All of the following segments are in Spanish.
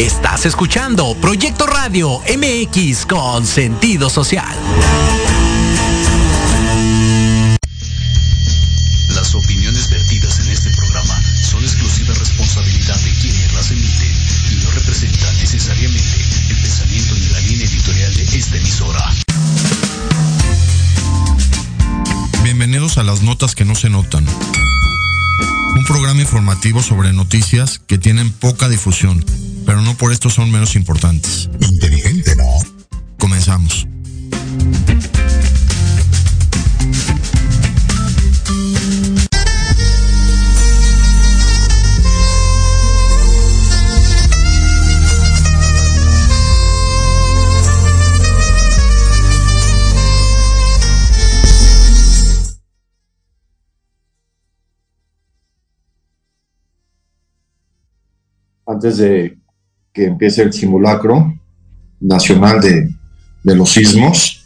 Estás escuchando Proyecto Radio MX con sentido social. Las opiniones vertidas en este programa son exclusiva responsabilidad de quienes las emiten y no representan necesariamente el pensamiento ni la línea editorial de esta emisora. Bienvenidos a las notas que no se notan. Un programa informativo sobre noticias que tienen poca difusión, pero no por esto son menos importantes. Inteligente, ¿no? Comenzamos. antes de que empiece el simulacro nacional de, de los sismos,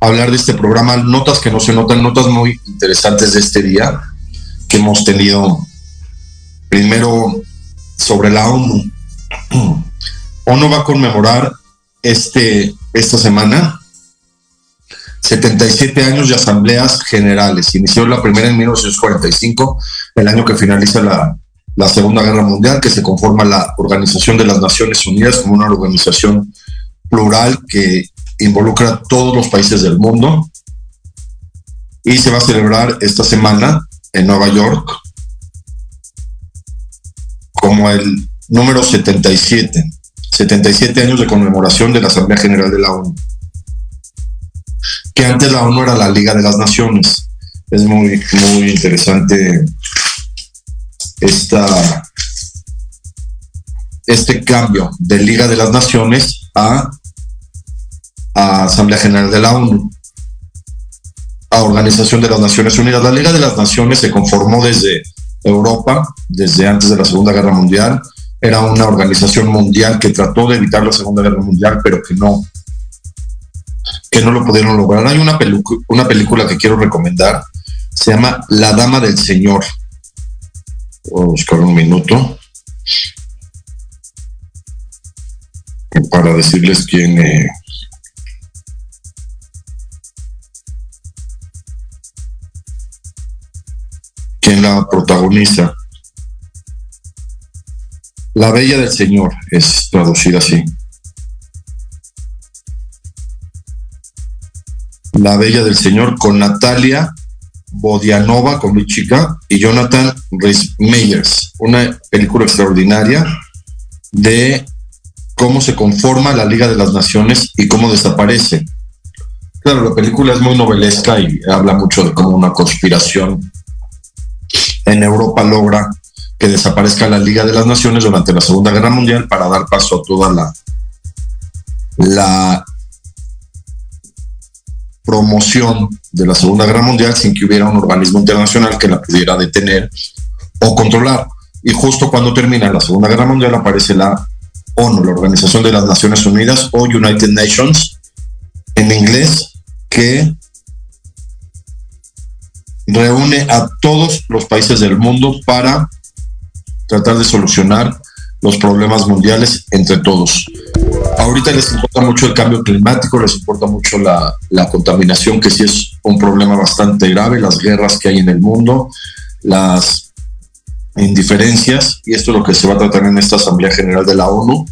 hablar de este programa, notas que no se notan, notas muy interesantes de este día que hemos tenido. Primero, sobre la ONU. ONU va a conmemorar este, esta semana 77 años de asambleas generales. Inició la primera en 1945, el año que finaliza la, la Segunda Guerra Mundial, que se conforma la Organización de las Naciones Unidas como una organización plural que involucra a todos los países del mundo. Y se va a celebrar esta semana en Nueva York como el número 77, 77 años de conmemoración de la Asamblea General de la ONU. Que antes la ONU era la Liga de las Naciones. Es muy, muy interesante esta, este cambio de Liga de las Naciones a, Asamblea General de la ONU, a Organización de las Naciones Unidas. La Liga de las Naciones se conformó desde Europa, desde antes de la Segunda Guerra Mundial. Era una organización mundial que trató de evitar la Segunda Guerra Mundial, pero que no, que no lo pudieron lograr. Hay una, una película que quiero recomendar, se llama La Dama del Señor Voy a buscar un minuto para decirles quién. Eh, quién la protagoniza. La Bella del Señor es traducida así. La Bella del Señor con Natalia Bodianova con mi chica y Jonathan Rhys Meyers, una película extraordinaria de cómo se conforma la Liga de las Naciones y cómo desaparece. Claro, la película es muy novelesca y habla mucho de cómo una conspiración en Europa logra que desaparezca la Liga de las Naciones durante la Segunda Guerra Mundial para dar paso a toda la, la promoción de la Segunda Guerra Mundial sin que hubiera un organismo internacional que la pudiera detener o controlar. Y justo cuando termina la Segunda Guerra Mundial aparece la ONU, la Organización de las Naciones Unidas o United Nations en inglés, que reúne a todos los países del mundo para tratar de solucionar los problemas mundiales entre todos. Ahorita les importa mucho el cambio climático, les importa mucho la, la, contaminación, que sí es un problema bastante grave, las guerras que hay en el mundo, las indiferencias, y esto es lo que se va a tratar en esta Asamblea General de la ONU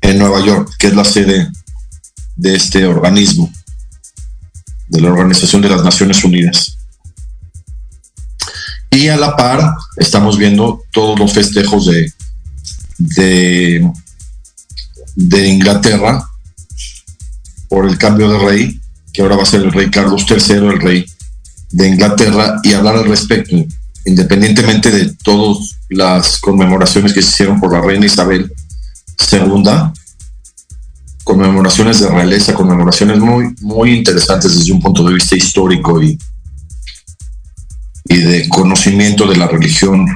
en Nueva York, que es la sede de este organismo, de la Organización de las Naciones Unidas. Y a la par estamos viendo todos los festejos de, de de Inglaterra por el cambio de rey, que ahora va a ser el rey Carlos III, el rey de Inglaterra, y hablar al respecto, independientemente de todas las conmemoraciones que se hicieron por la reina Isabel II, conmemoraciones de realeza, conmemoraciones muy, muy interesantes desde un punto de vista histórico y, y de conocimiento de la religión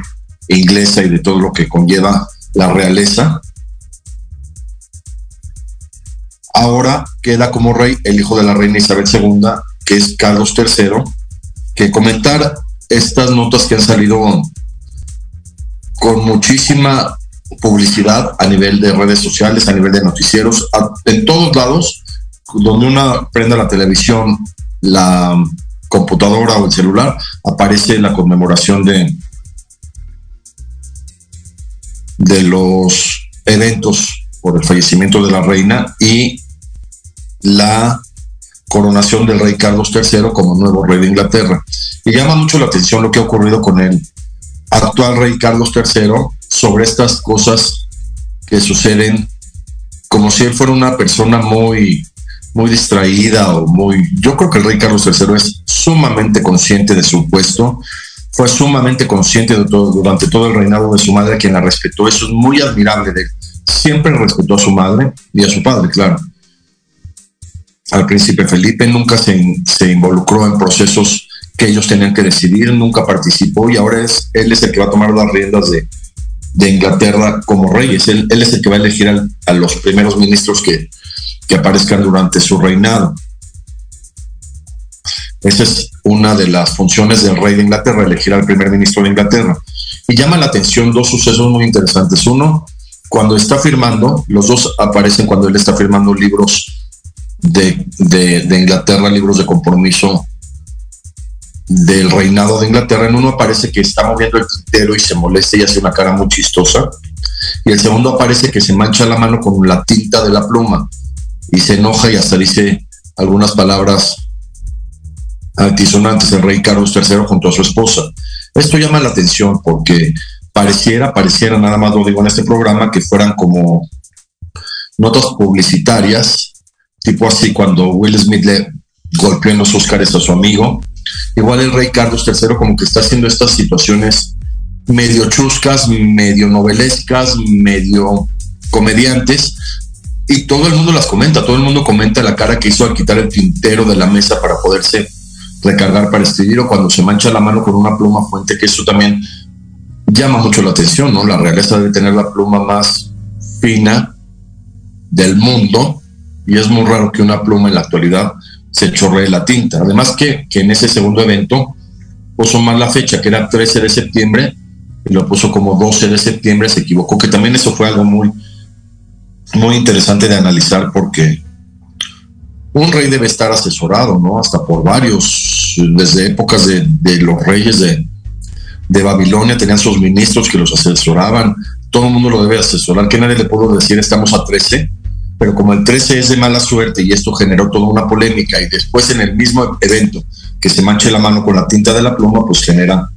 inglesa y de todo lo que conlleva la realeza, Ahora queda como rey el hijo de la reina Isabel II, que es Carlos III, que comentar estas notas que han salido con muchísima publicidad a nivel de redes sociales, a nivel de noticieros, en todos lados, donde una prenda la televisión, la computadora o el celular, aparece la conmemoración de, de los eventos por el fallecimiento de la reina y la coronación del rey Carlos III como nuevo rey de Inglaterra. Y llama mucho la atención lo que ha ocurrido con el actual rey Carlos III sobre estas cosas que suceden como si él fuera una persona muy muy distraída o muy yo creo que el rey Carlos III es sumamente consciente de su puesto fue sumamente consciente de todo, durante todo el reinado de su madre, quien la respetó. Eso es muy admirable de él. Siempre respetó a su madre y a su padre, claro. Al príncipe Felipe nunca se, involucró en procesos que ellos tenían que decidir, nunca participó y ahora es, él es el que va a tomar las riendas de, Inglaterra como reyes. Él, él, es el que va a elegir a los primeros ministros que, aparezcan durante su reinado. Esa es una de las funciones del rey de Inglaterra, elegir al primer ministro de Inglaterra. Y llama la atención dos sucesos muy interesantes. Uno, cuando está firmando, los dos aparecen cuando él está firmando libros de, Inglaterra, libros de compromiso del reinado de Inglaterra. En uno aparece que está moviendo el tintero y se molesta y hace una cara muy chistosa. Y el segundo aparece que se mancha la mano con la tinta de la pluma y se enoja y hasta dice algunas palabras antes el rey Carlos III junto a su esposa. Esto llama la atención porque pareciera, pareciera, nada más lo digo en este programa, que fueran como notas publicitarias, tipo así cuando Will Smith le golpeó en los Oscars a su amigo. Igual el rey Carlos III como que está haciendo estas situaciones medio chuscas, medio novelescas, medio comediantes, y todo el mundo las comenta, todo el mundo comenta la cara que hizo al quitar el tintero de la mesa para poderse recargar para escribir o cuando se mancha la mano con una pluma fuente, que eso también llama mucho la atención, ¿no? La realeza debe tener la pluma más fina del mundo y es muy raro que una pluma en la actualidad se chorree la tinta. Además que, que en ese segundo evento puso mal la fecha, que era 13 de septiembre, y lo puso como 12 de septiembre, se equivocó, que también eso fue algo muy, muy interesante de analizar porque un rey debe estar asesorado, ¿no? Hasta por varios, desde épocas de, los reyes de, Babilonia tenían sus ministros que los asesoraban, todo el mundo lo debe asesorar, que nadie le puedo decir estamos a 13, pero como el 13 es de mala suerte y esto generó toda una polémica y después en el mismo evento que se manche la mano con la tinta de la pluma, pues genera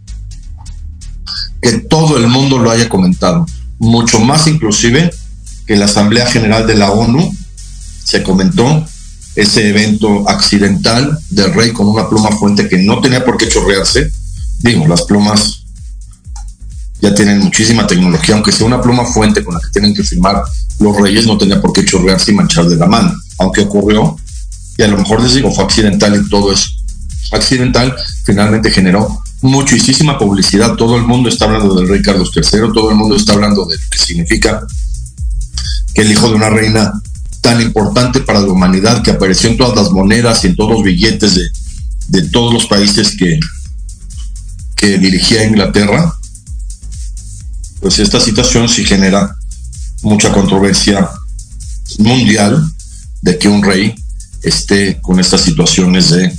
que todo el mundo lo haya comentado, mucho más inclusive que la Asamblea General de la ONU se comentó ese evento accidental del rey con una pluma fuente que no tenía por qué chorrearse. Digo, las plumas ya tienen muchísima tecnología, aunque sea una pluma fuente con la que tienen que firmar los reyes, no tenía por qué chorrearse y manchar de la mano. Aunque ocurrió, y a lo mejor les digo, fue accidental y todo es accidental, finalmente generó muchísima publicidad. Todo el mundo está hablando del rey Carlos III, todo el mundo está hablando de lo que significa que el hijo de una reina tan importante para la humanidad que apareció en todas las monedas y en todos los billetes de, todos los países que, que dirigía Inglaterra, pues esta situación sí genera mucha controversia mundial de que un rey esté con estas situaciones de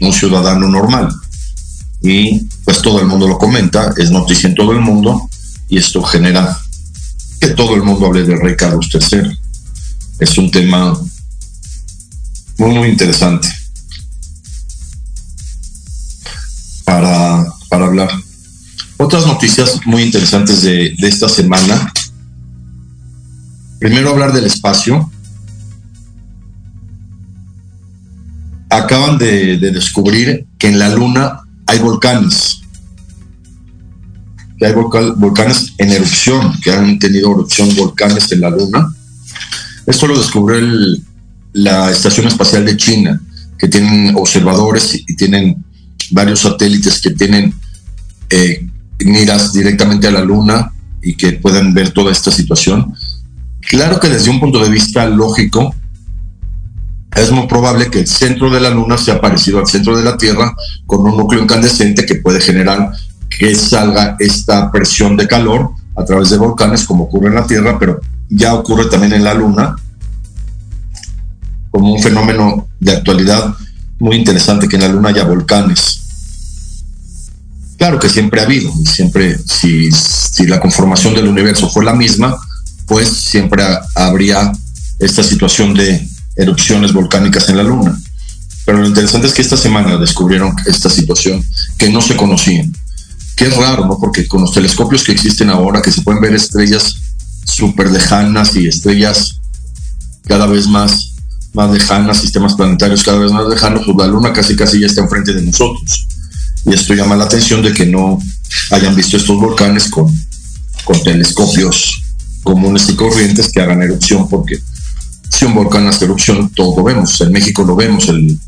un ciudadano normal. Y pues todo el mundo lo comenta, es noticia en todo el mundo y esto genera que todo el mundo hable del rey Carlos III es un tema muy, muy interesante para, hablar. Otras noticias muy interesantes de, esta semana. Primero hablar del espacio. Acaban de, de descubrir que en la Luna hay volcanes que hay volcanes en erupción, que han tenido erupción volcanes en la Luna. Esto lo descubrió la Estación Espacial de China, que tienen observadores y, tienen varios satélites que tienen eh, miras directamente a la Luna y que pueden ver toda esta situación. Claro que desde un punto de vista lógico, es muy probable que el centro de la Luna sea parecido al centro de la Tierra con un núcleo incandescente que puede generar que salga esta presión de calor a través de volcanes como ocurre en la Tierra, pero ya ocurre también en la Luna, como un fenómeno de actualidad muy interesante que en la Luna haya volcanes. Claro que siempre ha habido, y siempre, si, la conformación del universo fue la misma, pues siempre habría esta situación de erupciones volcánicas en la Luna. Pero lo interesante es que esta semana descubrieron esta situación que no se conocía. Que es raro, ¿no? Porque con los telescopios que existen ahora, que se pueden ver estrellas súper lejanas y estrellas cada vez más, más lejanas, sistemas planetarios cada vez más lejanos, pues la Luna casi casi ya está enfrente de nosotros. Y esto llama la atención de que no hayan visto estos volcanes con, con telescopios comunes y corrientes que hagan erupción, porque si un volcán hace erupción, todo lo vemos. En México lo vemos, el,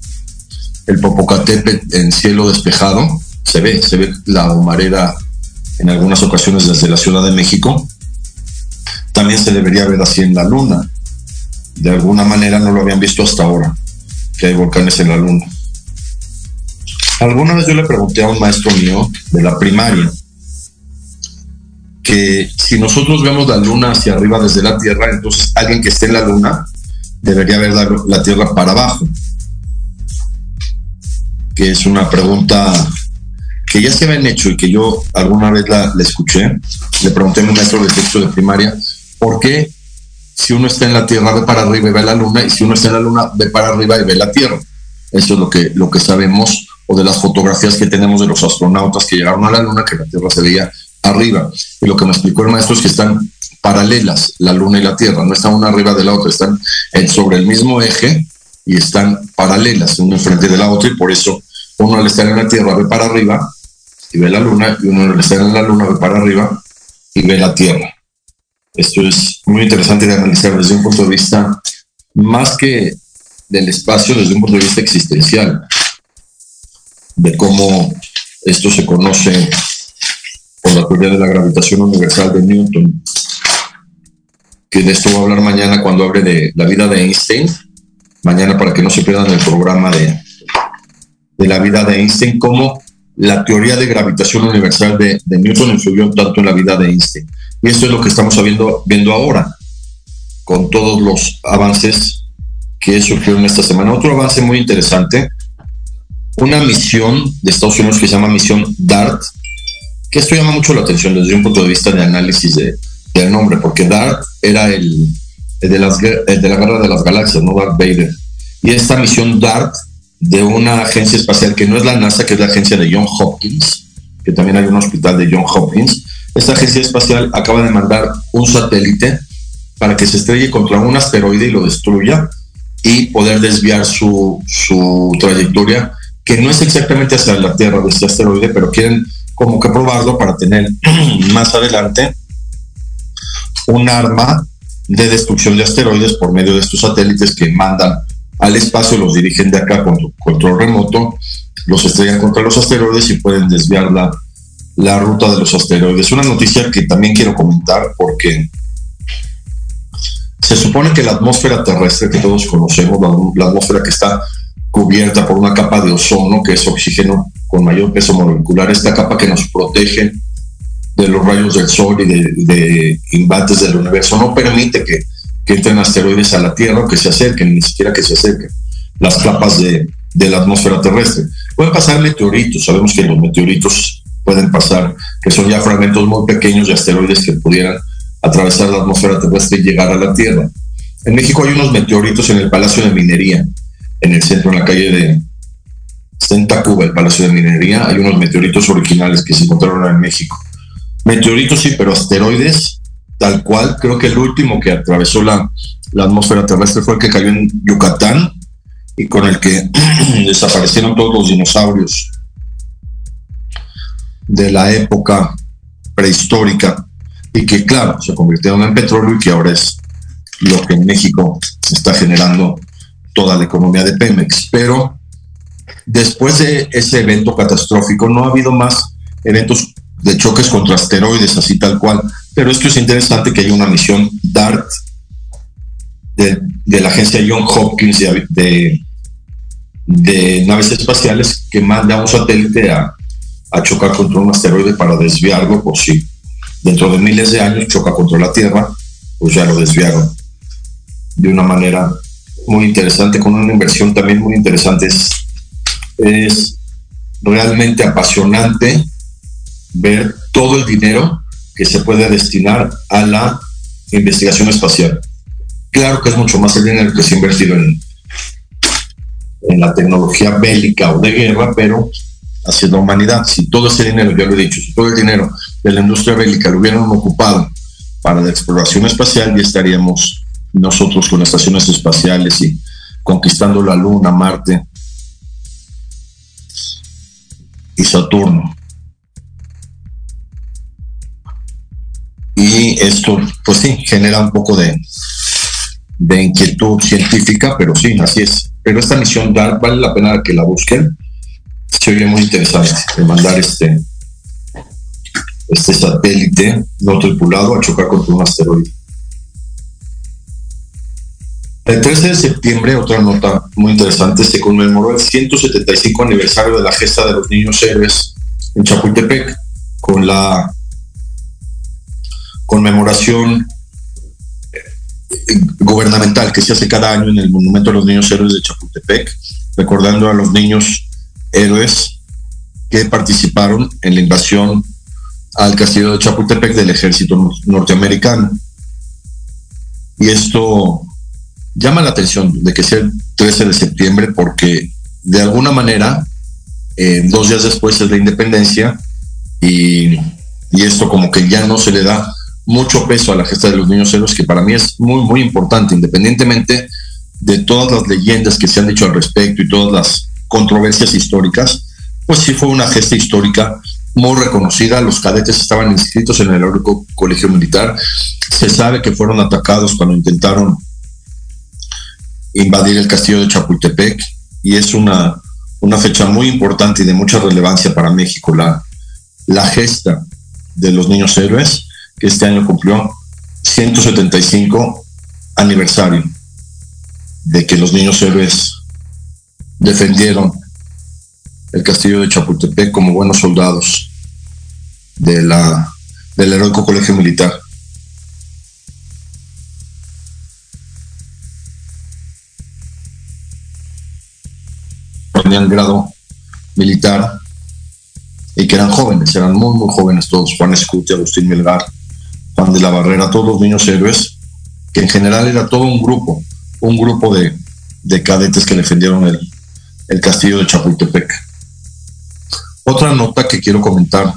el Popocatépetl en cielo despejado, se ve, se ve la humareda en algunas ocasiones desde la Ciudad de México. También se debería ver así en la Luna. De alguna manera no lo habían visto hasta ahora, que hay volcanes en la Luna. Alguna vez yo le pregunté a un maestro mío de la primaria que si nosotros vemos la luna hacia arriba desde la Tierra, entonces alguien que esté en la luna debería ver la, Tierra para abajo. Que es una pregunta que ya se habían hecho y que yo alguna vez la, escuché. Le pregunté a un maestro de texto de primaria, ¿por qué si uno está en la Tierra ve para arriba y ve la Luna y si uno está en la Luna ve para arriba y ve la Tierra? Eso es lo que, lo que sabemos o de las fotografías que tenemos de los astronautas que llegaron a la Luna, que la Tierra se veía arriba. Y lo que me explicó el maestro es que están paralelas la Luna y la Tierra, no están una arriba de la otra, están sobre el mismo eje y están paralelas, una enfrente de la otra, y por eso uno al estar en la Tierra ve para arriba y ve la Luna, y uno al estar en la Luna ve para arriba y ve la Tierra. Esto es muy interesante de analizar desde un punto de vista más que del espacio, desde un punto de vista existencial, de cómo esto se conoce por la teoría de la gravitación universal de Newton, que de esto voy a hablar mañana cuando hable de la vida de Einstein, mañana para que no se pierdan el programa de, de la vida de Einstein, cómo la teoría de gravitación universal de, de, Newton influyó tanto en la vida de Einstein. Y esto es lo que estamos viendo, viendo ahora, con todos los avances que surgieron esta semana. Otro avance muy interesante, una misión de Estados Unidos que se llama misión DART, que esto llama mucho la atención desde un punto de vista de análisis de, del nombre, porque Darth era el, de las, de la guerra de las galaxias, no Darth Vader. Y esta misión DART de una agencia espacial que no es la NASA, que es la agencia de John Hopkins, que también hay un hospital de John Hopkins, esta agencia espacial acaba de mandar un satélite para que se estrelle contra un asteroide y lo destruya y poder desviar su, su trayectoria, que no es exactamente hacia la Tierra de este asteroide, pero quieren como que probarlo para tener más adelante un arma de destrucción de asteroides por medio de estos satélites que mandan al espacio, los dirigen de acá con control remoto, los estrellan contra los asteroides y pueden desviar la, la ruta de los asteroides. Una noticia que también quiero comentar porque se supone que la atmósfera terrestre que todos conocemos, la atmósfera que está cubierta por una capa de ozono, que es oxígeno con mayor peso molecular, esta capa que nos protege de los rayos del sol y de, embates del universo, no permite que, entren asteroides a la Tierra que se acerquen, ni siquiera que se acerquen las capas de, de la atmósfera terrestre. Pueden pasar meteoritos, sabemos que los meteoritos pueden pasar, que son ya fragmentos muy pequeños de asteroides que pudieran atravesar la atmósfera terrestre y llegar a la Tierra. En México hay unos meteoritos en el Palacio de Minería, en el centro, en la calle de, está Cuba, el Palacio de Minería, hay unos meteoritos originales que se encontraron en México. Meteoritos sí, pero asteroides, tal cual, creo que el último que atravesó la, la atmósfera terrestre fue el que cayó en Yucatán y con el que desaparecieron todos los dinosaurios de la época prehistórica y que claro, se convirtieron en petróleo y que ahora es lo que en México está generando toda la economía de Pemex. Pero después de ese evento catastrófico no ha habido más eventos de choques contra asteroides, así tal cual. Pero esto es interesante que hay una misión DART de, la agencia John Hopkins de, de, naves espaciales que manda un satélite a, a chocar contra un asteroide para desviarlo por si dentro de miles de años choca contra la Tierra, pues ya lo desviaron de una manera muy interesante, con una inversión también muy interesante. Es, es realmente apasionante ver todo el dinero que se puede destinar a la investigación espacial. Claro que es mucho más el dinero que se ha invertido en, en la tecnología bélica o de guerra, pero hacia la humanidad, si todo ese dinero, ya lo he dicho, si todo el dinero de la industria bélica lo hubieran ocupado para la exploración espacial, ya estaríamos nosotros con estaciones espaciales y conquistando la Luna, Marte y Saturno. Y esto, pues sí, genera un poco de, de inquietud científica, pero sí, así es. Pero esta misión vale la pena que la busquen. Se oye muy interesante de mandar este, este satélite no tripulado a chocar contra un asteroide. El 13 de septiembre, otra nota muy interesante, se conmemoró el 175 aniversario de la gesta de los niños héroes en Chapultepec, con la conmemoración eh, gubernamental que se hace cada año en el Monumento a los Niños Héroes de Chapultepec, recordando a los niños héroes que participaron en la invasión al castillo de Chapultepec del ejército norteamericano. Y esto llama la atención de que sea el 13 de septiembre porque de alguna manera, eh, dos días después es la independencia y, y, esto como que ya no se le da mucho peso a la gesta de los niños héroes, que para mí es muy, muy importante, independientemente de todas las leyendas que se han dicho al respecto y todas las controversias históricas, pues sí fue una gesta histórica muy reconocida. Los cadetes estaban inscritos en el heroico colegio militar. Se sabe que fueron atacados cuando intentaron invadir el castillo de Chapultepec y es una, una fecha muy importante y de mucha relevancia para México, la, la gesta de los niños héroes, que este año cumplió 175 aniversario de que los niños héroes defendieron el castillo de Chapultepec como buenos soldados de la, del heroico colegio militar. tenían grado militar y que eran jóvenes, eran muy, muy jóvenes todos, Juan Escuti, Agustín Melgar, Juan de la Barrera, todos los niños héroes, que en general era todo un grupo, un grupo de, de cadetes que defendieron el, el castillo de Chapultepec. Otra nota que quiero comentar,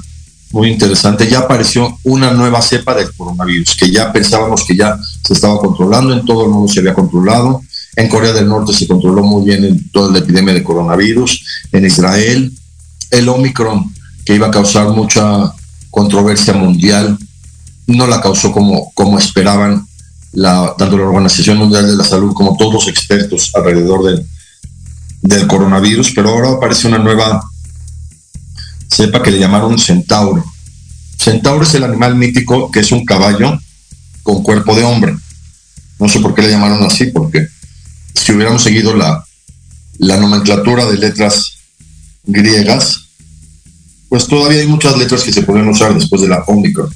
muy interesante, ya apareció una nueva cepa del coronavirus, que ya pensábamos que ya se estaba controlando, en todo el mundo se había controlado, en Corea del Norte se controló muy bien en toda la epidemia de coronavirus. En Israel, el Omicron, que iba a causar mucha controversia mundial, no la causó como, como esperaban la, tanto la Organización Mundial de la Salud como todos los expertos alrededor del, del coronavirus, pero ahora aparece una nueva cepa que le llamaron centauro. Centauro es el animal mítico que es un caballo con cuerpo de hombre. No sé por qué le llamaron así, porque si hubiéramos seguido la, la nomenclatura de letras griegas, pues todavía hay muchas letras que se pueden usar después de la Omicron,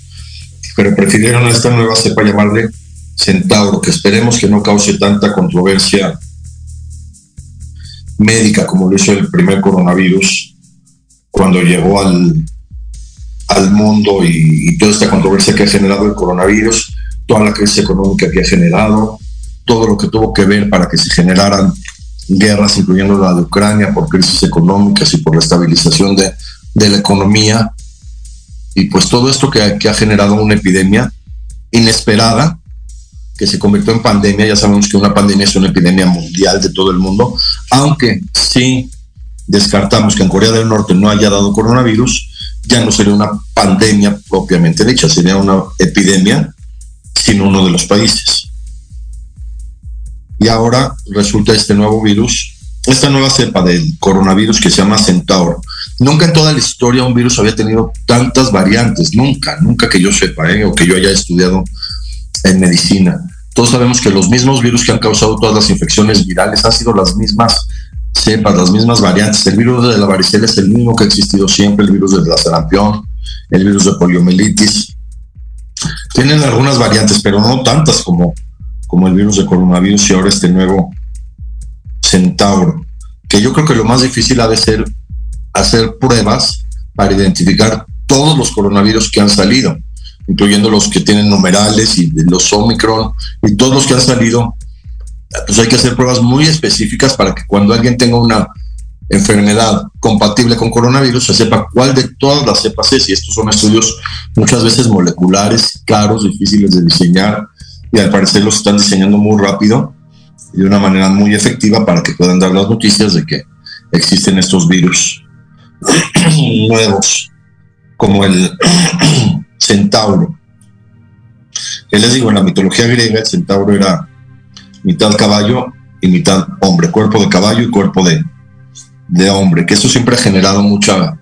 pero prefirieron esta nueva cepa llamarle Centauro, que esperemos que no cause tanta controversia médica como lo hizo el primer coronavirus cuando llegó al, al mundo y, y toda esta controversia que ha generado el coronavirus, toda la crisis económica que ha generado, todo lo que tuvo que ver para que se generaran guerras, incluyendo la de Ucrania, por crisis económicas y por la estabilización de, de la economía. Y pues todo esto que, que, ha generado una epidemia inesperada, que se convirtió en pandemia. Ya sabemos que una pandemia es una epidemia mundial de todo el mundo, aunque sí descartamos que en Corea del Norte no haya dado coronavirus, ya no sería una pandemia propiamente dicha, sería una epidemia sin uno de los países y ahora resulta este nuevo virus, esta nueva cepa del coronavirus que se llama Centauro. Nunca en toda la historia un virus había tenido tantas variantes, nunca, nunca que yo sepa, ¿eh? o que yo haya estudiado en medicina. Todos sabemos que los mismos virus que han causado todas las infecciones virales han sido las mismas cepas, las mismas variantes. El virus de la varicela es el mismo que ha existido siempre, el virus de la sarampión, el virus de poliomielitis, Tienen algunas variantes, pero no tantas como, como el virus de coronavirus y ahora este nuevo centauro, que yo creo que lo más difícil ha de ser hacer pruebas para identificar todos los coronavirus que han salido, incluyendo los que tienen numerales y los Omicron y todos los que han salido, pues hay que hacer pruebas muy específicas para que cuando alguien tenga una enfermedad compatible con coronavirus se sepa cuál de todas las cepas es. Y estos son estudios muchas veces moleculares, caros, difíciles de diseñar y al parecer los están diseñando muy rápido y de una manera muy efectiva para que puedan dar las noticias de que existen estos virus nuevos como el centauro. Que les digo, en la mitología griega el centauro era mitad caballo y mitad hombre, cuerpo de caballo y cuerpo de, de hombre, que eso siempre ha generado mucha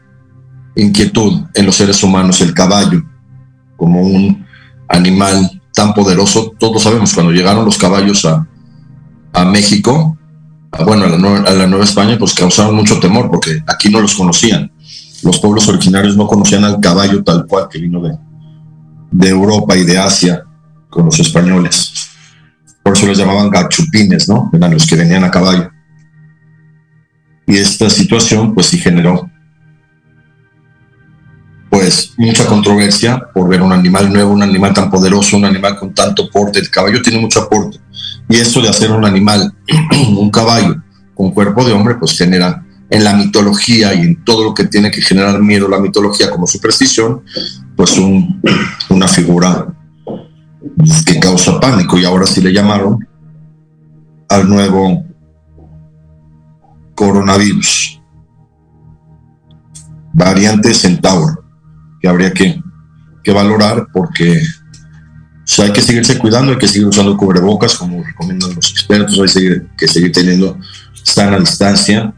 inquietud en los seres humanos, el caballo como un animal tan poderoso. Todos sabemos, cuando llegaron los caballos a, a México, bueno, a la, a la, Nueva España, pues causaron mucho temor porque aquí no los conocían. Los pueblos originarios no conocían al caballo tal cual que vino de, de Europa y de Asia con los españoles. Por eso les llamaban gachupines, ¿no? Eran los que venían a caballo. Y esta situación, pues sí generó, pues, mucha controversia por ver un animal nuevo, un animal tan poderoso, un animal con tanto porte. El caballo tiene mucho aporte. Y esto de hacer un animal, un caballo, con cuerpo de hombre, pues genera en la mitología y en todo lo que tiene que generar miedo la mitología como superstición, pues un, una figura que causa pánico y ahora sí le llamaron al nuevo coronavirus, variante Centauro, que habría que, que valorar porque o hay que seguirse cuidando, hay que seguir usando cubrebocas, como recomiendan los expertos, hay que seguir teniendo sana distancia,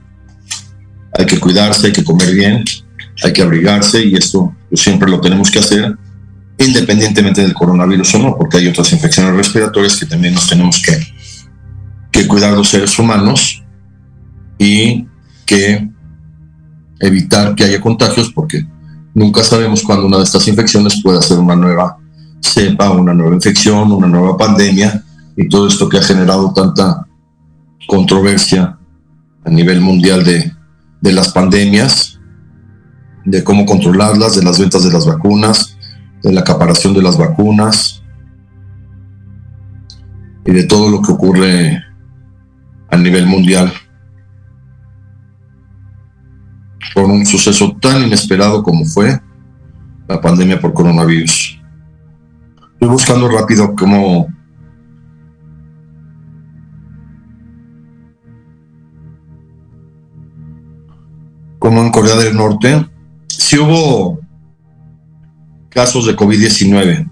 hay que cuidarse, hay que comer bien, hay que abrigarse y esto pues, siempre lo tenemos que hacer independientemente del coronavirus o no, porque hay otras infecciones respiratorias que también nos tenemos que, que cuidar los seres humanos y que evitar que haya contagios porque nunca sabemos cuándo una de estas infecciones puede ser una nueva cepa, una nueva infección, una nueva pandemia y todo esto que ha generado tanta controversia a nivel mundial de, de las pandemias, de cómo controlarlas, de las ventas de las vacunas, de la acaparación de las vacunas y de todo lo que ocurre a nivel mundial por un suceso tan inesperado como fue la pandemia por coronavirus. Estoy buscando rápido cómo como en Corea del Norte, si hubo casos de COVID-19.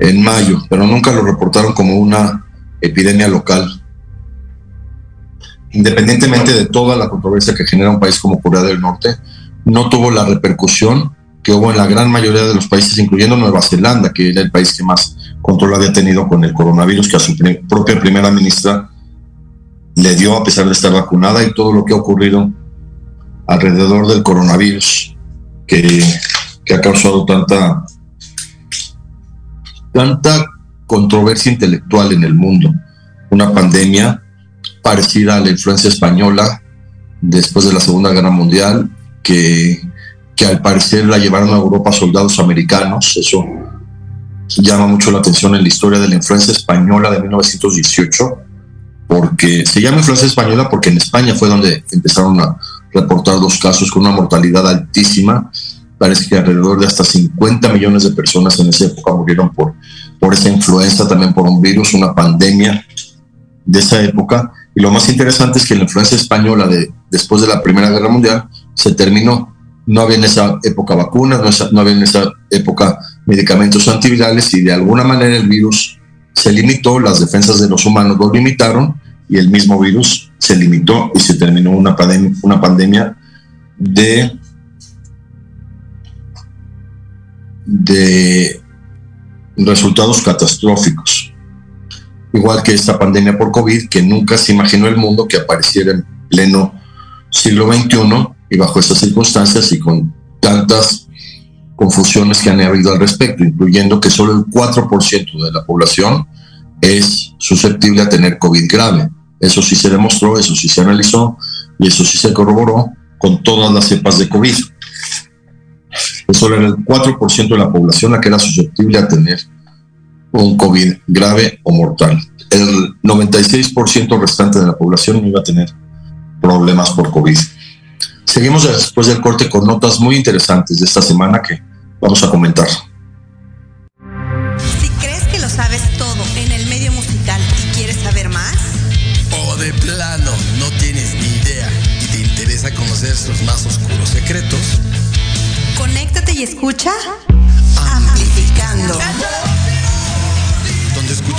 En mayo, pero nunca lo reportaron como una epidemia local. Independientemente de toda la controversia que genera un país como Corea del Norte, no tuvo la repercusión que hubo en la gran mayoría de los países, incluyendo Nueva Zelanda, que era el país que más control había tenido con el coronavirus, que a su propia primera ministra le dio a pesar de estar vacunada y todo lo que ha ocurrido alrededor del coronavirus, que, que ha causado tanta, tanta controversia intelectual en el mundo. Una pandemia parecida a la influencia española después de la Segunda Guerra Mundial, que que al parecer la llevaron a Europa soldados americanos. Eso llama mucho la atención en la historia de la influencia española de 1918, porque se llama influencia española porque en España fue donde empezaron a reportar dos casos con una mortalidad altísima. Parece que alrededor de hasta 50 millones de personas en esa época murieron por, por esa influenza, también por un virus, una pandemia de esa época. Y lo más interesante es que la influencia española de, después de la Primera Guerra Mundial se terminó no había en esa época vacunas, no, había en esa época medicamentos antivirales y de alguna manera el virus se limitó, las defensas de los humanos lo limitaron y el mismo virus se limitó y se terminó una pandemia, de, de resultados catastróficos. igual que esta pandemia por COVID, que nunca se imaginó el mundo que apareciera en pleno siglo XXI y bajo estas circunstancias y con tantas confusiones que han habido al respecto, incluyendo que solo el 4% de la población es susceptible a tener COVID grave. Eso sí se demostró, eso sí se analizó y eso sí se corroboró con todas las cepas de COVID. Solo era el 4% de la población la que era susceptible a tener un COVID grave o mortal. El 96% restante de la población no iba a tener problemas por COVID. Seguimos después del corte con notas muy interesantes de esta semana que vamos a comentar. Si crees que lo sabes todo en el medio musical y quieres saber más, o de plano no tienes ni idea y te interesa conocer sus más oscuros secretos, conéctate y escucha Amplificando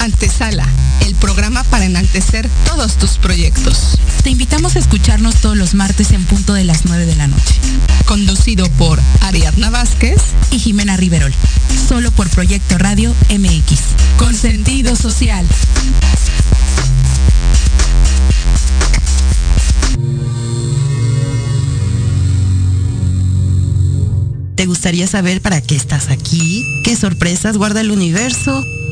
Antesala, el programa para enaltecer todos tus proyectos. Te invitamos a escucharnos todos los martes en punto de las 9 de la noche. Conducido por Ariadna Vázquez y Jimena Riverol. Solo por Proyecto Radio MX. Con sentido social. ¿Te gustaría saber para qué estás aquí? ¿Qué sorpresas guarda el universo?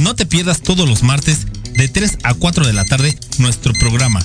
No te pierdas todos los martes de 3 a 4 de la tarde nuestro programa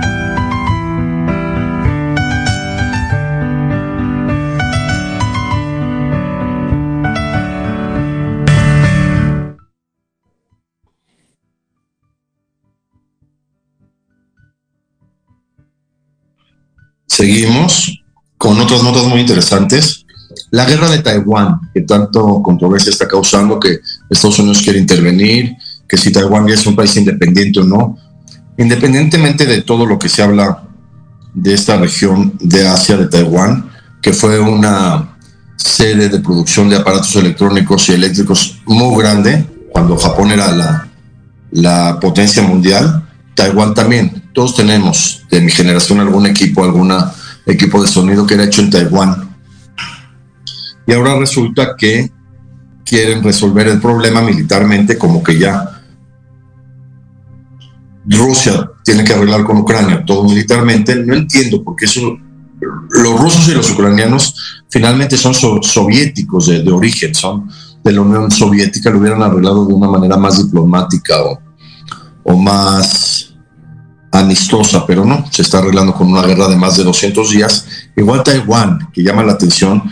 Seguimos con otras notas muy interesantes. La guerra de Taiwán, que tanto controversia está causando, que Estados Unidos quiere intervenir, que si Taiwán ya es un país independiente o no. Independientemente de todo lo que se habla de esta región de Asia, de Taiwán, que fue una sede de producción de aparatos electrónicos y eléctricos muy grande, cuando Japón era la, la potencia mundial, Taiwán también. Todos tenemos de mi generación algún equipo, algún equipo de sonido que era hecho en Taiwán. Y ahora resulta que quieren resolver el problema militarmente, como que ya Rusia tiene que arreglar con Ucrania todo militarmente. No entiendo porque eso, los rusos y los ucranianos finalmente son soviéticos de, de, origen, son de la Unión Soviética, lo hubieran arreglado de una manera más diplomática o, o más amistosa, pero no, se está arreglando con una guerra de más de 200 días. Igual Taiwán, que llama la atención,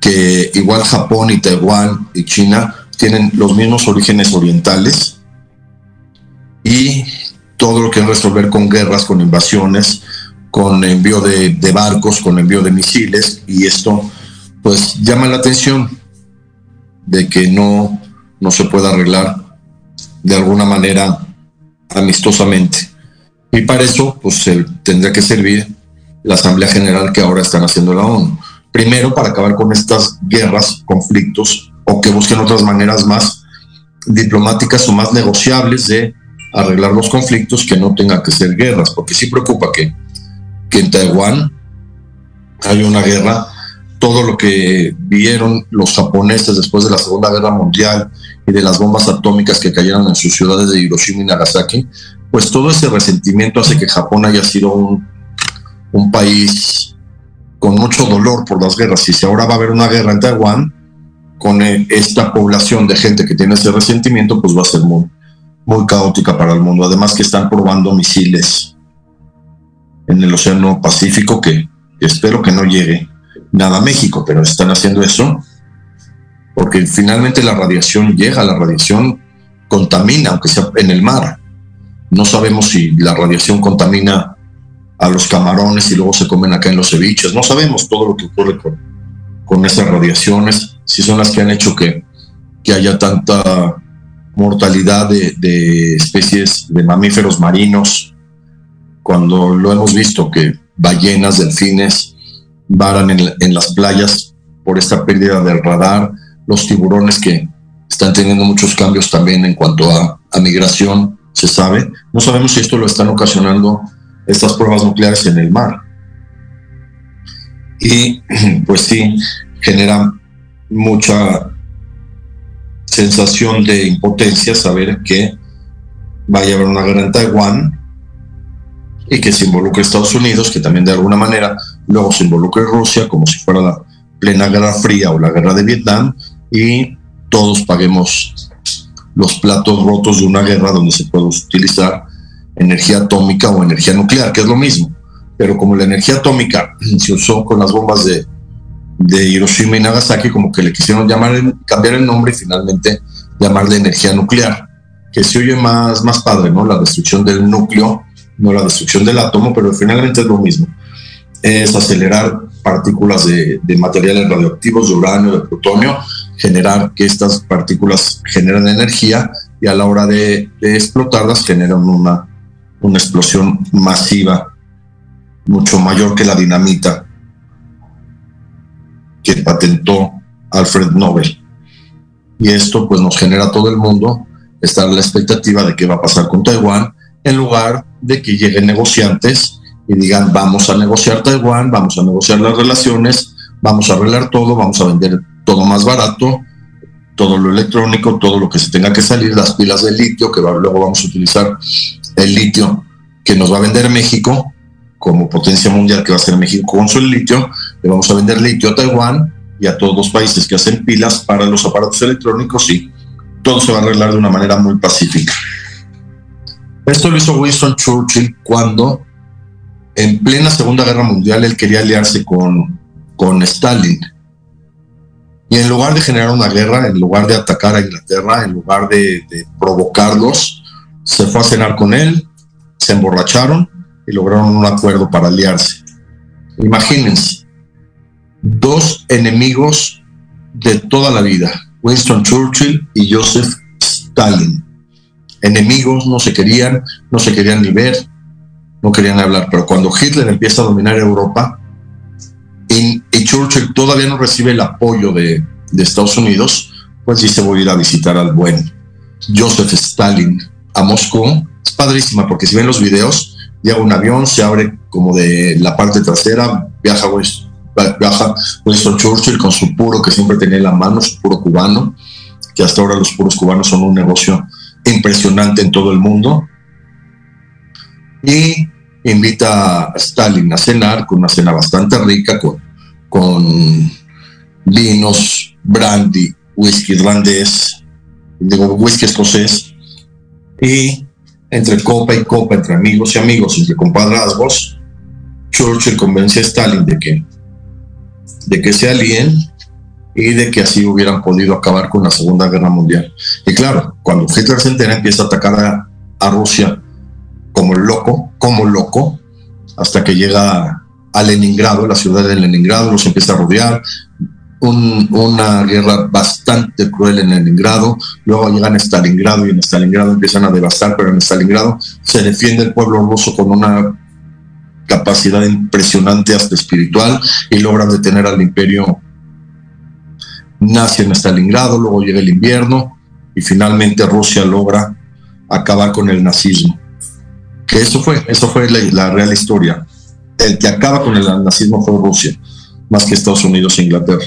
que igual Japón y Taiwán y China tienen los mismos orígenes orientales y todo lo que es resolver con guerras, con invasiones, con envío de, de barcos, con envío de misiles, y esto pues llama la atención de que no, no se pueda arreglar de alguna manera amistosamente. Y para eso, pues tendría que servir la Asamblea General que ahora están haciendo la ONU. Primero, para acabar con estas guerras, conflictos, o que busquen otras maneras más diplomáticas o más negociables de arreglar los conflictos que no tengan que ser guerras, porque sí preocupa que, que en Taiwán hay una guerra, todo lo que vieron los japoneses después de la Segunda Guerra Mundial y de las bombas atómicas que cayeron en sus ciudades de Hiroshima y Nagasaki, pues todo ese resentimiento hace que Japón haya sido un, país con mucho dolor por las guerras. Y si ahora va a haber una guerra en Taiwán, con eh, esta población de gente que tiene ese resentimiento, pues va a ser muy, muy caótica para el mundo. Además que están probando misiles en el Océano Pacífico que espero que no llegue nada a México, pero están haciendo eso porque finalmente la radiación llega, la radiación contamina, aunque sea en el mar. No sabemos si la radiación contamina a los camarones y luego se comen acá en los ceviches. No sabemos todo lo que ocurre con, con esas radiaciones, si son las que han hecho que, que haya tanta mortalidad de, de, especies de mamíferos marinos, cuando lo hemos visto que ballenas, delfines, varan en, las playas por esta pérdida del radar, los tiburones que están teniendo muchos cambios también en cuanto a, a migración, se sabe. No sabemos si esto lo están ocasionando estas pruebas nucleares en el mar. Y pues sí, genera mucha sensación de impotencia saber que vaya a haber una guerra en Taiwán y que se involucre Estados Unidos, que también de alguna manera luego se involucre Rusia como si fuera la plena guerra fría o la guerra de Vietnam y todos paguemos los platos rotos de una guerra donde se puede utilizar energía atómica o energía nuclear, que es lo mismo. Pero como la energía atómica se usó con las bombas de, de Hiroshima y Nagasaki, como que le quisieron llamar, cambiar el nombre y finalmente llamarle energía nuclear, que se oye más, más padre, ¿no? La destrucción del núcleo, no la destrucción del átomo, pero finalmente es lo mismo. Es acelerar partículas de, de materiales radioactivos, de uranio, de plutonio, generar que estas partículas generan energía y a la hora de, explotarlas generan una, una explosión masiva, mucho mayor que la dinamita que patentó Alfred Nobel. Y esto pues nos genera a todo el mundo estar la expectativa de qué va a pasar con Taiwán, en lugar de que lleguen negociantes y digan vamos a negociar Taiwán, vamos a negociar las relaciones, vamos a arreglar todo, vamos a vender todo más barato, todo lo electrónico, todo lo que se tenga que salir, las pilas de litio, que luego vamos a utilizar el litio que nos va a vender México como potencia mundial que va a ser México con su litio, le vamos a vender litio a Taiwán y a todos los países que hacen pilas para los aparatos electrónicos y todo se va a arreglar de una manera muy pacífica. Esto lo hizo Winston Churchill cuando en plena Segunda Guerra Mundial él quería aliarse con, con Stalin. Y en lugar de generar una guerra, en lugar de atacar a Inglaterra, en lugar de, provocarlos, se fue a cenar con él, se emborracharon y lograron un acuerdo para aliarse. Imagínense, dos enemigos de toda la vida, Winston Churchill y Joseph Stalin. Enemigos, no se querían, no se querían ni ver, no querían hablar, pero cuando Hitler empieza a dominar Europa y Churchill todavía no recibe el apoyo de, Estados Unidos, pues dice voy a ir a visitar al buen Joseph Stalin a Moscú. Es padrísima porque si ven los videos, llega un avión, se abre como de la parte trasera, viaja, viaja Winston Churchill con su puro que siempre tenía en la mano, su puro cubano, que hasta ahora los puros cubanos son un negocio impresionante en todo el mundo. Y invita a Stalin a cenar con una cena bastante rica, con, vinos, brandy, whisky irlandés, digo, whisky escocés, y entre copa y copa, entre amigos y amigos, entre compadrazgos, Churchill convence a Stalin de que, de que se alíen y de que así hubieran podido acabar con la Segunda Guerra Mundial. Y claro, cuando Hitler se entera, empieza a atacar a Rusia como loco, como loco, hasta que llega a Leningrado, la ciudad de Leningrado, los empieza a rodear, un, una guerra bastante cruel en Leningrado, luego llegan a Stalingrado y en Stalingrado empiezan a devastar, pero en Stalingrado se defiende el pueblo ruso con una capacidad impresionante hasta espiritual y logran detener al imperio nazi en Stalingrado, luego llega el invierno y finalmente Rusia logra acabar con el nazismo. Que eso fue, eso fue la, real historia. el que acaba con el nazismo fue Rusia, más que Estados Unidos e Inglaterra.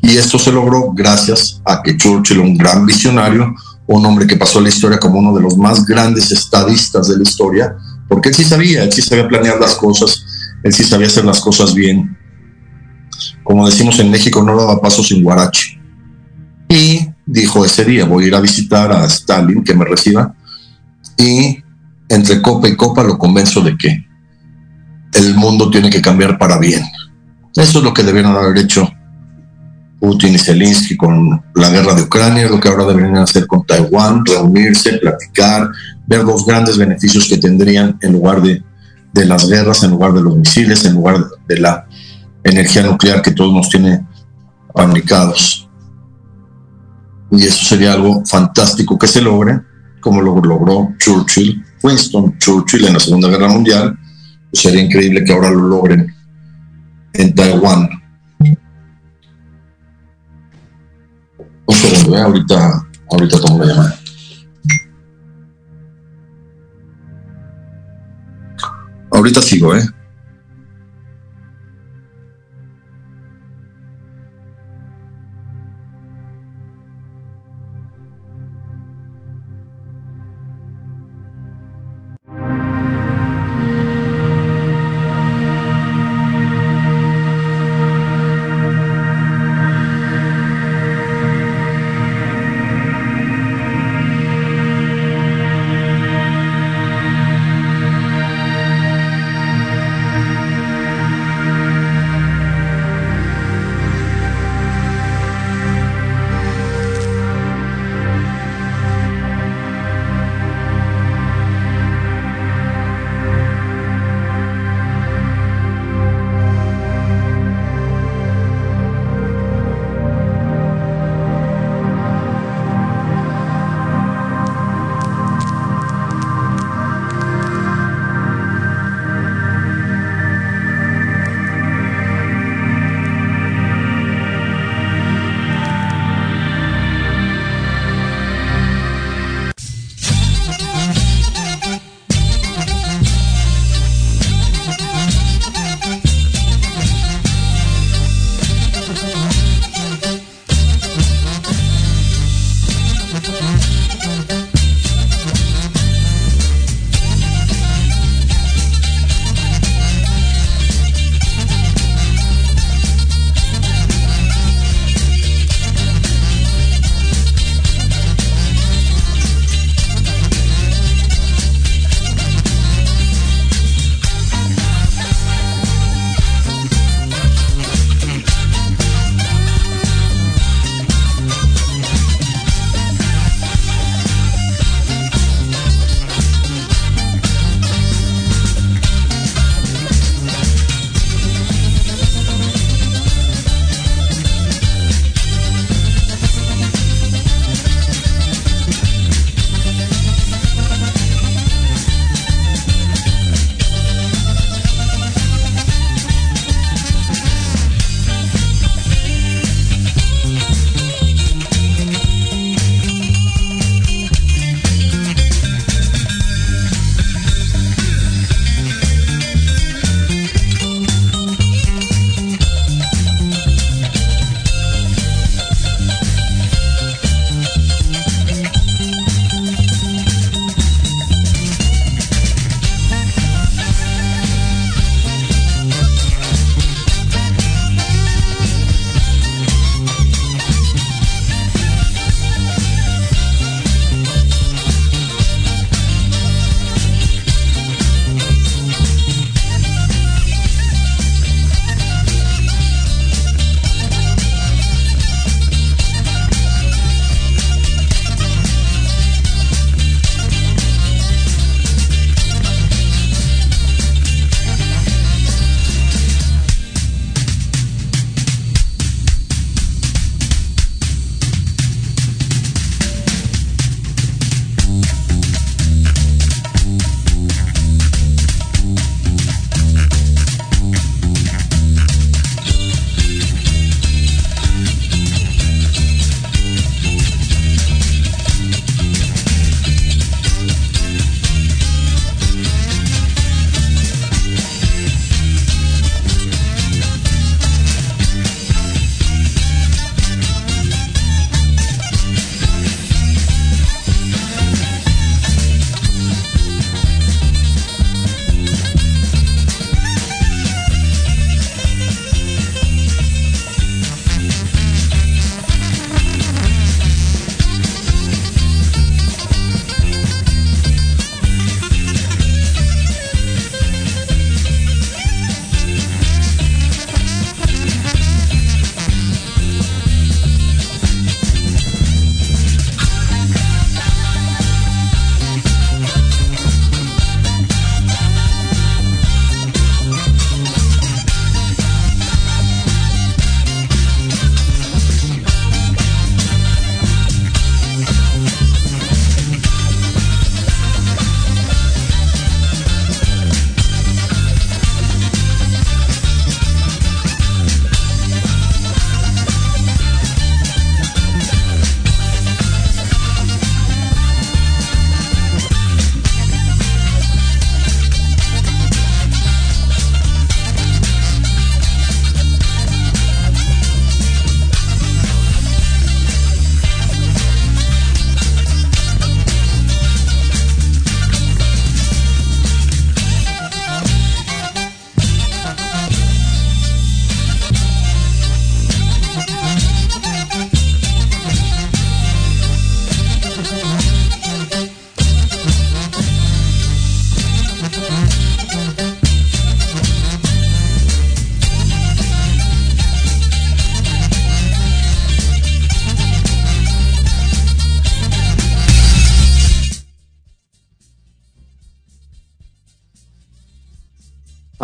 Y esto se logró gracias a que Churchill, un gran visionario, un hombre que pasó a la historia como uno de los más grandes estadistas de la historia, porque él sí sabía, él sí sabía planear las cosas, él sí sabía hacer las cosas bien. Como decimos en México, no daba paso sin guarache. Y dijo ese día, voy a ir a visitar a Stalin, que me reciba, y entre copa y copa lo convenzo de que el mundo tiene que cambiar para bien. Eso es lo que debieron haber hecho Putin y Zelensky con la guerra de Ucrania, lo que ahora deberían hacer con Taiwán, reunirse, platicar, ver los grandes beneficios que tendrían en lugar de, de las guerras, en lugar de los misiles, en lugar de la energía nuclear que todos nos tiene panicados. Y eso sería algo fantástico que se logre, como lo logró Churchill, Winston Churchill en la Segunda Guerra Mundial. Pues sería increíble que ahora lo logren en Taiwán Un segundo, ¿eh? ahorita, ahorita tomo la llamada. Ahorita sigo, ¿eh?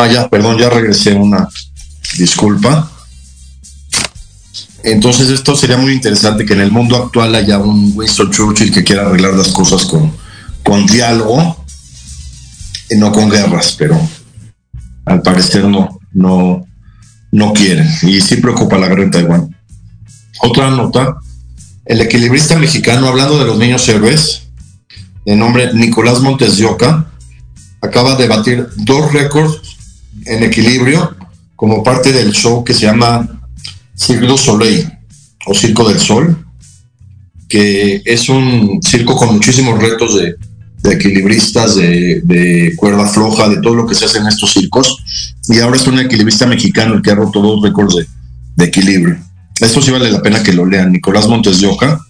Ah, ya, perdón, ya regresé una disculpa. Entonces esto sería muy interesante que en el mundo actual haya un Winston Churchill que quiera arreglar las cosas con, con diálogo y no con guerras, pero al parecer no, no, no quieren. Y sí preocupa la guerra en Taiwán. Otra nota, el equilibrista mexicano, hablando de los niños héroes, de nombre Nicolás Montes de acaba de batir dos récords en equilibrio como parte del show que se llama Cirque Soleil o Circo del Sol, que es un circo con muchísimos retos de, equilibristas, de, cuerda floja, de todo lo que se hace en estos circos. Y ahora es un equilibrista mexicano el que ha roto dos récords de, equilibrio. Esto sí vale la pena que lo lean. Nicolás Montes de Oca,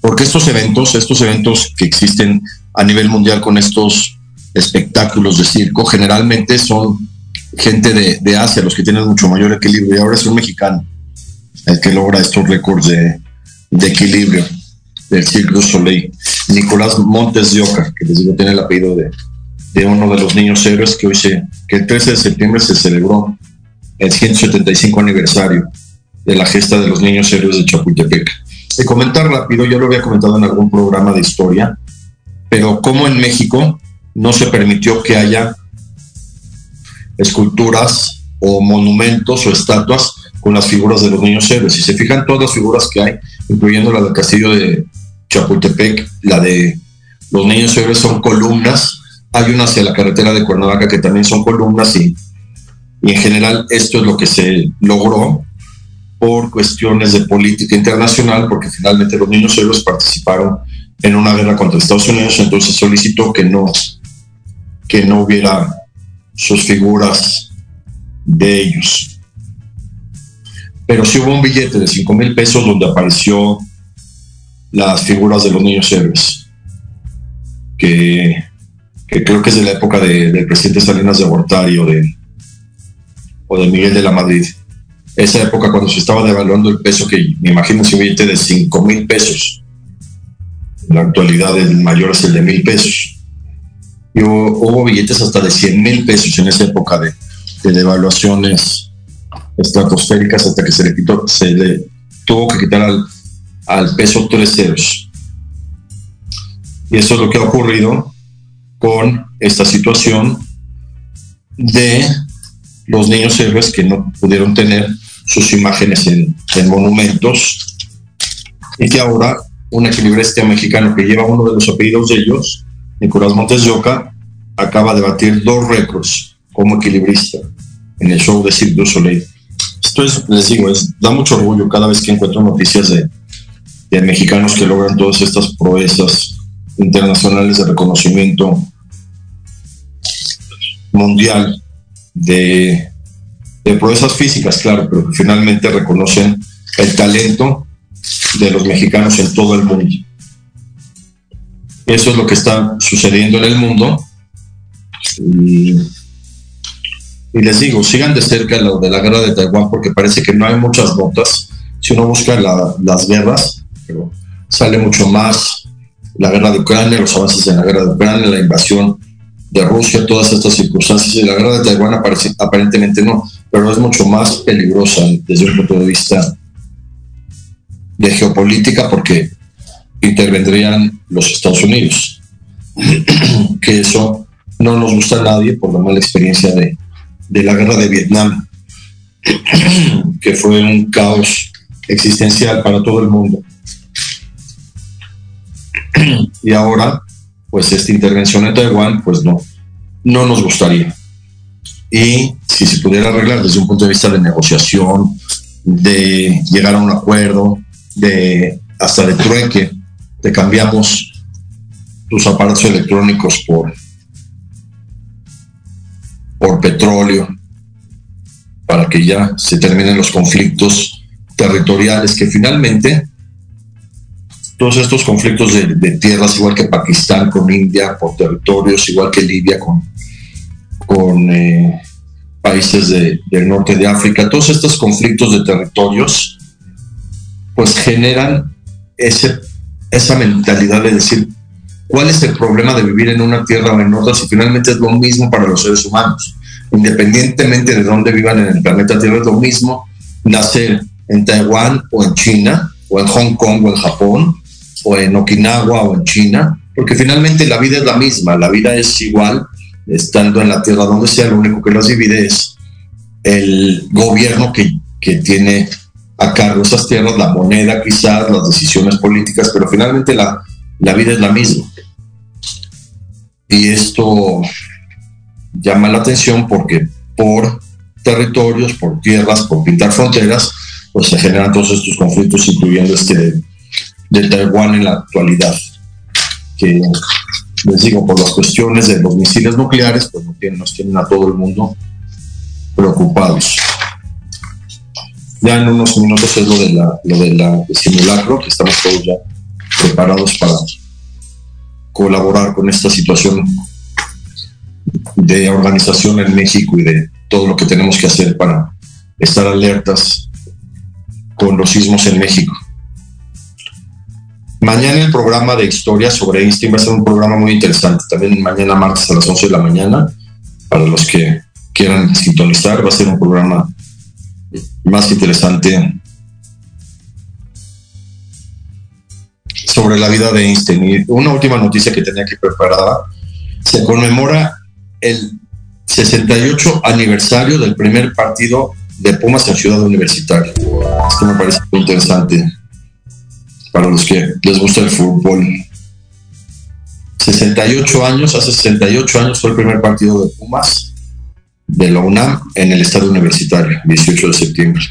porque estos eventos, estos eventos que existen a nivel mundial con estos espectáculos de circo, generalmente son gente de, Asia, los que tienen mucho mayor equilibrio, y ahora es un mexicano el que logra estos récords de, equilibrio del du Soleil. Nicolás Montes de Oca, que les digo, tiene el apellido de, de uno de los niños héroes que hoy se, que el 13 de septiembre se celebró el 175 aniversario de la gesta de los niños héroes de Chapultepec. De comentar rápido, yo lo había comentado en algún programa de historia, pero como en México no se permitió que haya esculturas o monumentos o estatuas con las figuras de los niños héroes. Si se fijan todas las figuras que hay, incluyendo la del castillo de Chapultepec, la de los niños héroes son columnas, hay una hacia la carretera de Cuernavaca que también son columnas y, y en general esto es lo que se logró por cuestiones de política internacional, porque finalmente los niños héroes participaron en una guerra contra Estados Unidos, entonces solicitó que no, que no hubiera sus figuras de ellos. Pero sí hubo un billete de 5 mil pesos donde apareció las figuras de los niños héroes, que, creo que es de la época del presidente Salinas de Gortari o de, o de Miguel de la Madrid. Esa época cuando se estaba devaluando el peso, que me imagino es un billete de 5 mil pesos. En la actualidad el mayor es el de mil pesos y hubo, billetes hasta de 100 mil pesos en esa época de, devaluaciones estratosféricas hasta que se le quitó, se le tuvo que quitar al, al peso tres ceros. Y eso es lo que ha ocurrido con esta situación de los niños héroes que no pudieron tener sus imágenes en, en monumentos y que ahora un equilibrista mexicano que lleva uno de los apellidos de ellos Nicolás Montes de acaba de batir dos récords como equilibrista en el show de Cirque du Soleil. Esto es, les digo, es, da mucho orgullo cada vez que encuentro noticias de, mexicanos que logran todas estas proezas internacionales de reconocimiento mundial de, de proezas físicas, claro, pero que finalmente reconocen el talento de los mexicanos en todo el mundo. Eso es lo que está sucediendo en el mundo. Y, les digo, sigan de cerca lo de la guerra de Taiwán porque parece que no hay muchas notas. Si uno busca las guerras, pero sale mucho más la guerra de Ucrania, los avances en la guerra de Ucrania, la invasión de Rusia, todas estas circunstancias. Y la guerra de Taiwán aparece, aparentemente no, pero es mucho más peligrosa desde un punto de vista de geopolítica porque intervendrían los Estados Unidos. que eso no nos gusta a nadie por la mala experiencia de, la guerra de Vietnam, que fue un caos existencial para todo el mundo. y ahora, pues esta intervención en Taiwán, pues no, no nos gustaría. Y si se pudiera arreglar desde un punto de vista de negociación, de llegar a un acuerdo, de hasta de trueque, te cambiamos tus aparatos electrónicos por, por petróleo, para que ya se terminen los conflictos territoriales, que finalmente todos estos conflictos de, tierras, igual que Pakistán con India, por territorios, igual que Libia con, con eh, países del norte de África, todos estos conflictos de territorios, pues generan ese esa mentalidad de decir, ¿Cuál es el problema de vivir en una tierra o en otra si finalmente es lo mismo para los seres humanos? Independientemente de dónde vivan en el planeta Tierra, es lo mismo nacer en Taiwán o en China, o en Hong Kong o en Japón, o en Okinawa o en China, porque finalmente la vida es la misma, la vida es igual, estando en la tierra donde sea, lo único que las divide es el gobierno que, que tiene a cargo esas tierras, la moneda quizás, las decisiones políticas, pero finalmente la, la vida es la misma. Y esto llama la atención porque por territorios, por tierras, por pintar fronteras, pues se generan todos estos conflictos, incluyendo este de Taiwán en la actualidad, que les digo, por las cuestiones de los misiles nucleares, pues nos tienen, nos tienen a todo el mundo preocupados. Ya en unos minutos es lo de la, lo de la simulacro, que estamos todos ya preparados para colaborar con esta situación de organización en México y de todo lo que tenemos que hacer para estar alertas con los sismos en México. Mañana el programa de historia sobre Einstein va a ser un programa muy interesante. También mañana martes a las 11 de la mañana, para los que quieran sintonizar, va a ser un programa más interesante sobre la vida de Einstein. Y una última noticia que tenía que preparar, se conmemora el 68 aniversario del primer partido de Pumas en Ciudad Universitaria. Esto me parece muy interesante para los que les gusta el fútbol. 68 años, hace 68 años fue el primer partido de Pumas de la UNAM en el Estadio Universitario, 18 de septiembre.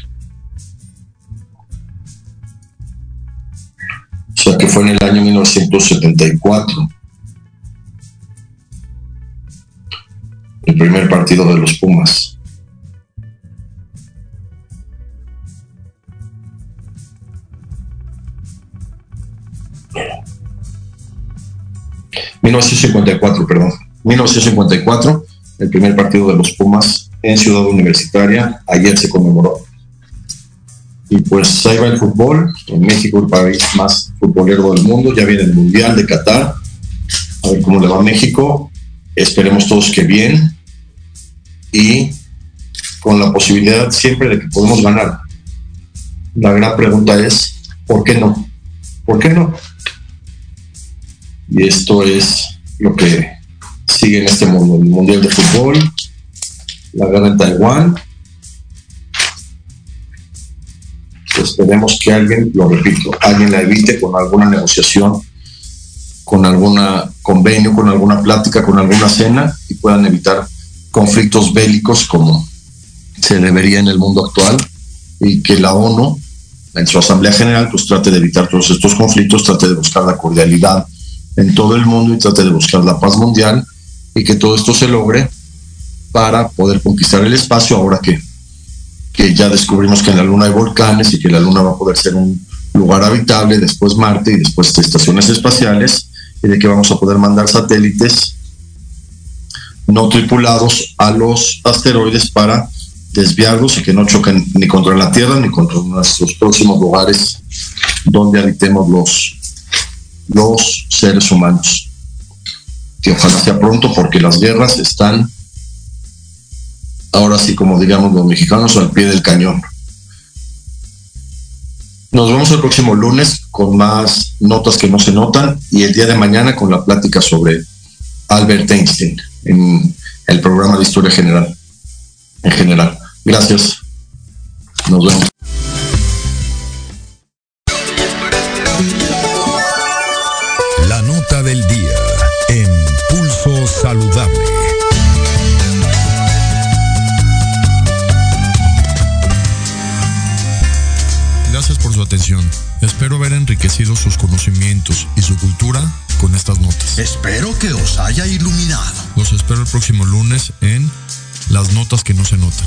O sea que fue en el año 1974. El primer partido de los Pumas. 1954, perdón. 1954, el primer partido de los Pumas en Ciudad Universitaria. Ayer se conmemoró. Y pues ahí va el fútbol. En México, el país más futbolero del mundo. Ya viene el Mundial de Qatar. A ver cómo le va a México. Esperemos todos que bien. Y con la posibilidad siempre de que podemos ganar. La gran pregunta es, ¿por qué no? ¿Por qué no? Y esto es lo que sigue en este mundo, el Mundial de Fútbol, la guerra en Taiwán. Esperemos que alguien, lo repito, alguien la evite con alguna negociación, con alguna convenio, con alguna plática, con alguna cena y puedan evitar conflictos bélicos como se debería en el mundo actual y que la ONU en su Asamblea General pues trate de evitar todos estos conflictos, trate de buscar la cordialidad, en todo el mundo y trate de buscar la paz mundial y que todo esto se logre para poder conquistar el espacio ahora que, que ya descubrimos que en la Luna hay volcanes y que la Luna va a poder ser un lugar habitable, después Marte y después estaciones espaciales y de que vamos a poder mandar satélites no tripulados a los asteroides para desviarlos y que no choquen ni contra la Tierra ni contra nuestros próximos lugares donde habitemos los, los seres humanos. Que ojalá pronto porque las guerras están ahora sí como digamos los mexicanos al pie del cañón. Nos vemos el próximo lunes con más notas que no se notan y el día de mañana con la plática sobre Albert Einstein en el programa de historia general. En general. Gracias. Nos vemos. Enriquecido sus conocimientos y su cultura con estas notas. Espero que os haya iluminado. Los espero el próximo lunes en Las Notas que no se notan.